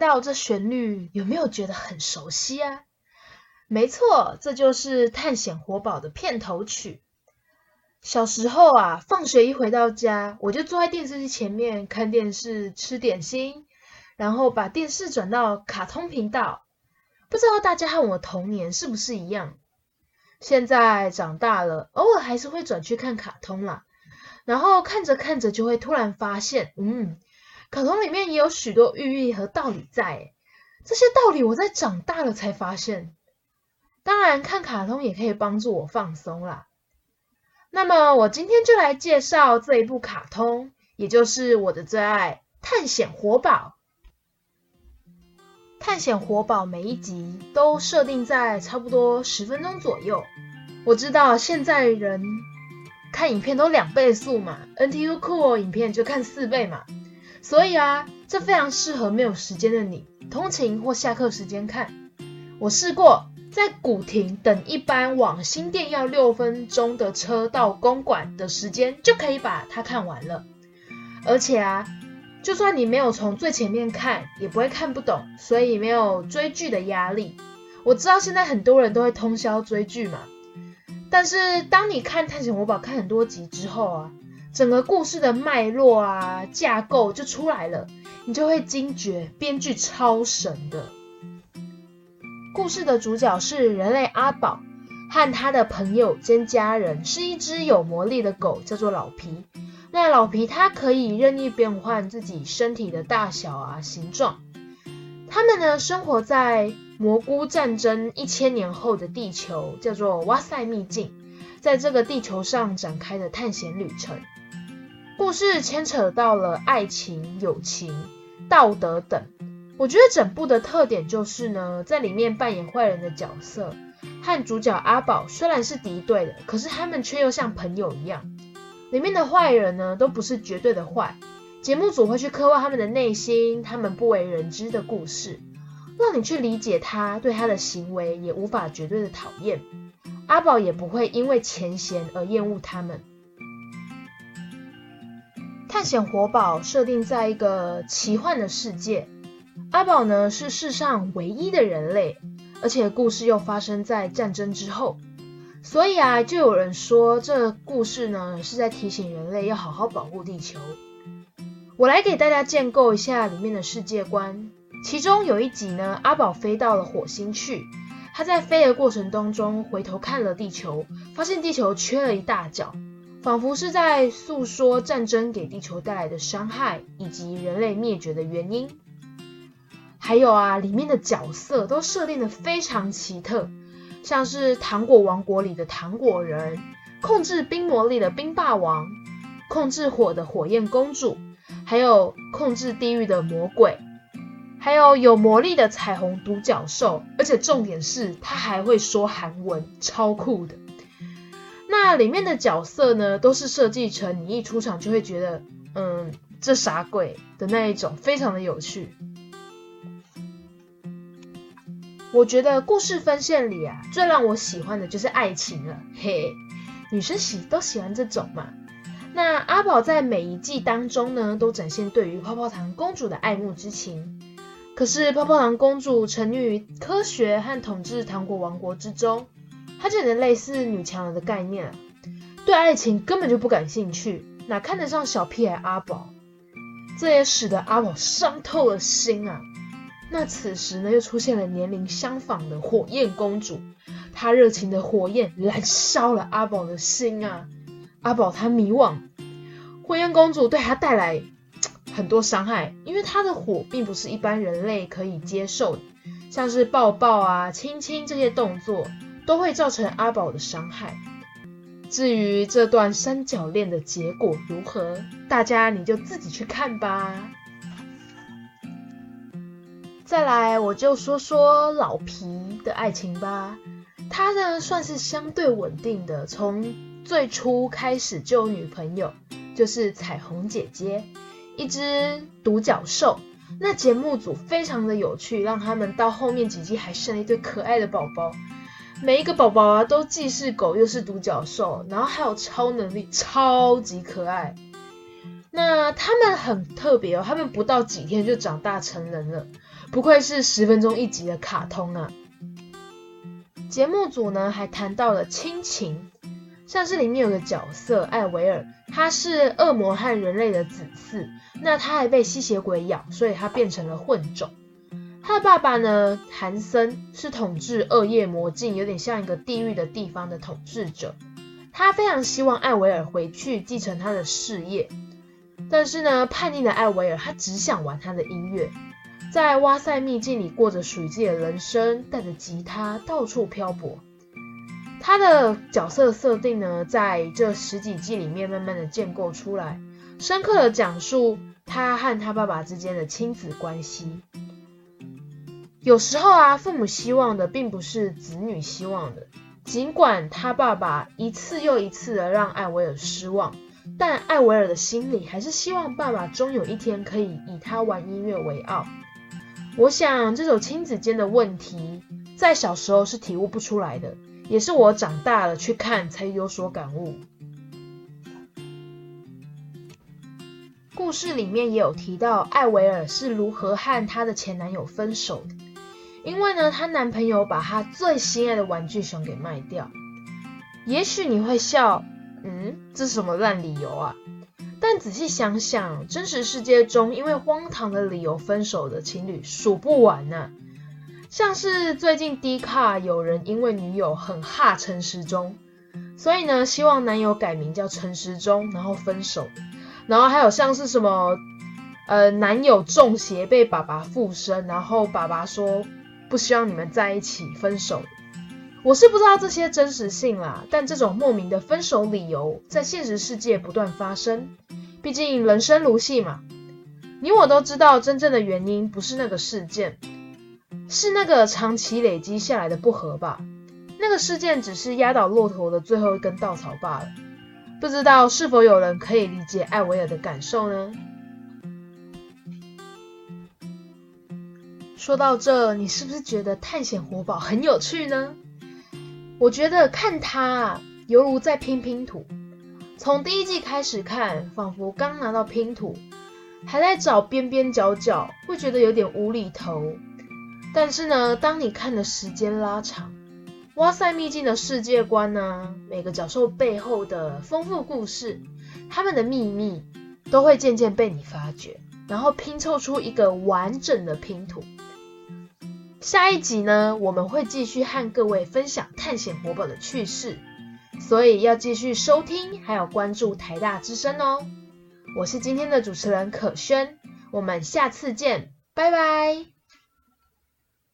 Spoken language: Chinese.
到这旋律，有没有觉得很熟悉啊？没错，这就是《探险活宝》的片头曲。小时候啊，放学一回到家，我就坐在电视机前面看电视、吃点心，然后把电视转到卡通频道。不知道大家和我童年是不是一样？现在长大了，偶尔还是会转去看卡通啦。然后看着看着，就会突然发现，嗯，卡通里面也有许多寓意和道理在。这些道理我在长大了才发现。当然，看卡通也可以帮助我放松啦。那么我今天就来介绍这一部卡通，也就是我的最爱《探险活宝》。《探险活宝》每一集都设定在差不多十分钟左右。我知道现在人看影片都两倍速嘛，NTU Cool 影片就看四倍嘛，所以啊，这非常适合没有时间的你，通勤或下课时间看。我试过。在古亭等一班往新店要六分钟的车到公馆的时间，就可以把它看完了。而且啊，就算你没有从最前面看，也不会看不懂，所以没有追剧的压力。我知道现在很多人都会通宵追剧嘛，但是当你看《探险活宝》看很多集之后啊，整个故事的脉络啊、架构就出来了，你就会惊觉编剧超神的。故事的主角是人类阿宝和他的朋友兼家人，是一只有魔力的狗，叫做老皮。那老皮它可以任意变换自己身体的大小啊、形状。他们呢，生活在蘑菇战争一千年后的地球，叫做哇塞秘境，在这个地球上展开的探险旅程。故事牵扯到了爱情、友情、道德等。我觉得整部的特点就是呢，在里面扮演坏人的角色和主角阿宝虽然是敌对的，可是他们却又像朋友一样。里面的坏人呢，都不是绝对的坏，节目组会去刻画他们的内心，他们不为人知的故事，让你去理解他，对他的行为也无法绝对的讨厌。阿宝也不会因为前嫌而厌恶他们。探险活宝设定在一个奇幻的世界。阿宝呢，是世上唯一的人类，而且故事又发生在战争之后，所以啊，就有人说这故事呢是在提醒人类要好好保护地球。我来给大家建构一下里面的世界观。其中有一集呢，阿宝飞到了火星去，他在飞的过程当中回头看了地球，发现地球缺了一大角，仿佛是在诉说战争给地球带来的伤害以及人类灭绝的原因。还有啊，里面的角色都设定的非常奇特，像是糖果王国里的糖果人，控制冰魔力的冰霸王，控制火的火焰公主，还有控制地狱的魔鬼，还有有魔力的彩虹独角兽，而且重点是他还会说韩文，超酷的。那里面的角色呢，都是设计成你一出场就会觉得，嗯，这啥鬼的那一种，非常的有趣。我觉得故事分线里啊，最让我喜欢的就是爱情了，嘿，女生喜都喜欢这种嘛。那阿宝在每一季当中呢，都展现对于泡泡糖公主的爱慕之情。可是泡泡糖公主沉溺于科学和统治糖果王国之中，她简直类似女强人的概念，对爱情根本就不感兴趣，哪看得上小屁孩阿宝？这也使得阿宝伤透了心啊。那此时呢，又出现了年龄相仿的火焰公主，她热情的火焰燃烧了阿宝的心啊！阿宝他迷惘，火焰公主对他带来很多伤害，因为她的火并不是一般人类可以接受的，像是抱抱啊、亲亲这些动作都会造成阿宝的伤害。至于这段三角恋的结果如何，大家你就自己去看吧。再来，我就说说老皮的爱情吧。他呢，算是相对稳定的，从最初开始就有女朋友，就是彩虹姐姐，一只独角兽。那节目组非常的有趣，让他们到后面几季还生了一对可爱的宝宝。每一个宝宝啊，都既是狗又是独角兽，然后还有超能力，超级可爱。那他们很特别哦，他们不到几天就长大成人了，不愧是十分钟一集的卡通啊。节目组呢还谈到了亲情，像是里面有个角色艾维尔，他是恶魔和人类的子嗣，那他还被吸血鬼咬，所以他变成了混种。他的爸爸呢，韩森是统治恶夜魔境，有点像一个地狱的地方的统治者。他非常希望艾维尔回去继承他的事业，但是呢，叛逆的艾维尔他只想玩他的音乐。在哇塞秘境里过着属于自己的人生，带着吉他到处漂泊。他的角色设定呢，在这十几季里面慢慢的建构出来，深刻的讲述他和他爸爸之间的亲子关系。有时候啊，父母希望的并不是子女希望的，尽管他爸爸一次又一次的让艾维尔失望，但艾维尔的心里还是希望爸爸终有一天可以以他玩音乐为傲。我想这种亲子间的问题，在小时候是体悟不出来的，也是我长大了去看才有所感悟。故事里面也有提到艾维尔是如何和她的前男友分手的，因为呢，她男朋友把她最心爱的玩具熊给卖掉。也许你会笑，嗯，这是什么烂理由啊？但仔细想想，真实世界中因为荒唐的理由分手的情侣数不完呢、啊。像是最近 D 卡有人因为女友很哈陈时中，所以呢希望男友改名叫陈时中，然后分手。然后还有像是什么，呃，男友中邪被爸爸附身，然后爸爸说不希望你们在一起，分手。我是不知道这些真实性啦，但这种莫名的分手理由在现实世界不断发生。毕竟人生如戏嘛，你我都知道，真正的原因不是那个事件，是那个长期累积下来的不和吧。那个事件只是压倒骆驼的最后一根稻草罢了。不知道是否有人可以理解艾维尔的感受呢？说到这，你是不是觉得探险活宝很有趣呢？我觉得看它犹如在拼拼图。从第一季开始看，仿佛刚拿到拼图，还在找边边角角，会觉得有点无厘头。但是呢，当你看的时间拉长，哇塞秘境的世界观呢，每个角兽背后的丰富故事，他们的秘密，都会渐渐被你发掘，然后拼凑出一个完整的拼图。下一集呢，我们会继续和各位分享探险活宝的趣事。所以要继续收听，还有关注台大之声哦。我是今天的主持人可萱，我们下次见，拜拜。